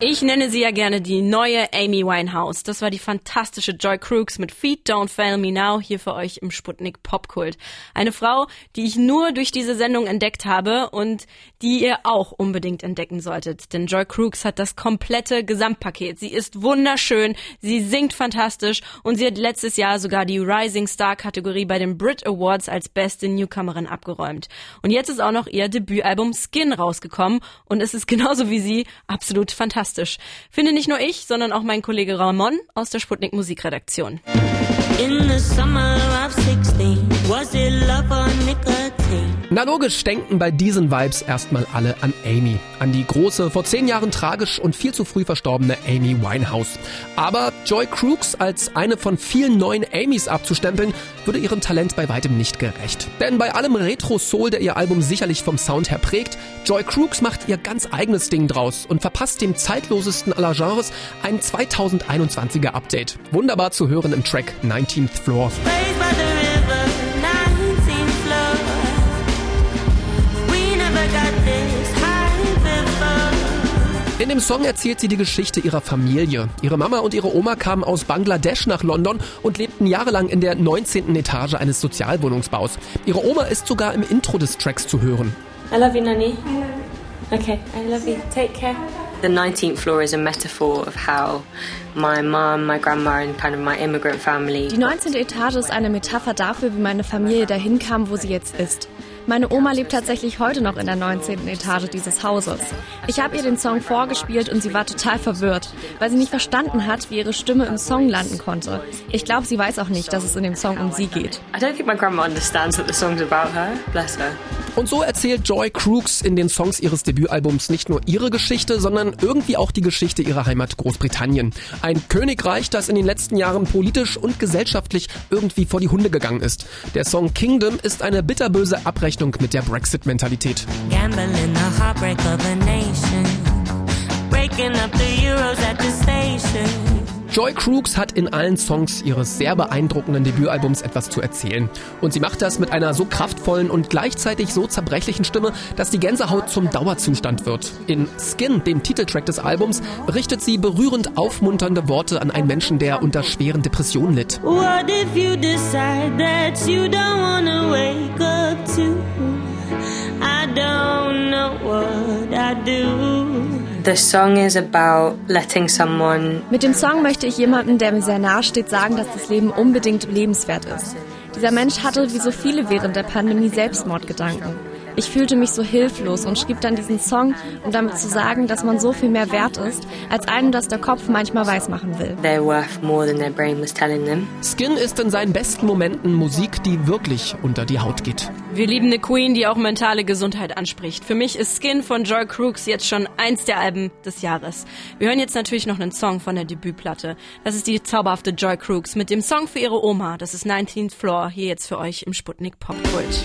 Ich nenne sie ja gerne die neue Amy Winehouse. Das war die fantastische Joy Crooks mit Feet Don't Fail Me Now hier für euch im Sputnik Popkult. Eine Frau, die ich nur durch diese Sendung entdeckt habe und die ihr auch unbedingt entdecken solltet. Denn Joy Crooks hat das komplette Gesamtpaket. Sie ist wunderschön, sie singt fantastisch und sie hat letztes Jahr sogar die Rising Star Kategorie bei den Brit Awards als beste Newcomerin abgeräumt. Und jetzt ist auch noch ihr Debütalbum Skin rausgekommen und es ist genauso wie sie absolut fantastisch fantastisch. Finde nicht nur ich, sondern auch mein Kollege Ramon aus der Sputnik Musikredaktion. In the summer of 16, was it love or? Na logisch denken bei diesen Vibes erstmal alle an Amy, an die große, vor zehn Jahren tragisch und viel zu früh verstorbene Amy Winehouse. Aber Joy Crooks als eine von vielen neuen Amys abzustempeln, würde ihrem Talent bei weitem nicht gerecht. Denn bei allem Retro-Soul, der ihr Album sicherlich vom Sound her prägt, Joy Crooks macht ihr ganz eigenes Ding draus und verpasst dem zeitlosesten aller Genres ein 2021er Update. Wunderbar zu hören im Track 19th Floor. In dem Song erzählt sie die Geschichte ihrer Familie. Ihre Mama und ihre Oma kamen aus Bangladesch nach London und lebten jahrelang in der 19. Etage eines Sozialwohnungsbaus. Ihre Oma ist sogar im Intro des Tracks zu hören. I love you, Nani. Okay, I love you. Take care. The 19th floor is a metaphor of how my mom, my grandma and kind of my immigrant family. Die 19. Etage ist eine Metapher dafür, wie meine Familie dahin kam, wo sie jetzt ist. Meine Oma lebt tatsächlich heute noch in der 19. Etage dieses Hauses. Ich habe ihr den Song vorgespielt und sie war total verwirrt, weil sie nicht verstanden hat, wie ihre Stimme im Song landen konnte. Ich glaube, sie weiß auch nicht, dass es in dem Song um sie geht. I don't think my grandma understands that the song's about her. Bless her. Und so erzählt Joy Crooks in den Songs ihres Debütalbums nicht nur ihre Geschichte, sondern irgendwie auch die Geschichte ihrer Heimat Großbritannien. Ein Königreich, das in den letzten Jahren politisch und gesellschaftlich irgendwie vor die Hunde gegangen ist. Der Song Kingdom ist eine bitterböse Abrechnung Rechnung mit der Brexit-Mentalität. Joy Crooks hat in allen Songs ihres sehr beeindruckenden Debütalbums etwas zu erzählen. Und sie macht das mit einer so kraftvollen und gleichzeitig so zerbrechlichen Stimme, dass die Gänsehaut zum Dauerzustand wird. In Skin, dem Titeltrack des Albums, richtet sie berührend aufmunternde Worte an einen Menschen, der unter schweren Depressionen litt. What if you decide that you don't wanna wake up to Mit dem Song möchte ich jemandem, der mir sehr nahe steht, sagen, dass das Leben unbedingt lebenswert ist. Dieser Mensch hatte wie so viele während der Pandemie Selbstmordgedanken. Ich fühlte mich so hilflos und schrieb dann diesen Song, um damit zu sagen, dass man so viel mehr wert ist, als einem das der Kopf manchmal weismachen will. They're worth more than their brain was telling them. Skin ist in seinen besten Momenten Musik, die wirklich unter die Haut geht. Wir lieben eine Queen, die auch mentale Gesundheit anspricht. Für mich ist Skin von Joy Crooks jetzt schon eins der Alben des Jahres. Wir hören jetzt natürlich noch einen Song von der Debütplatte. Das ist die zauberhafte Joy Crooks mit dem Song für ihre Oma. Das ist 19th Floor, hier jetzt für euch im Sputnik Pop Kult.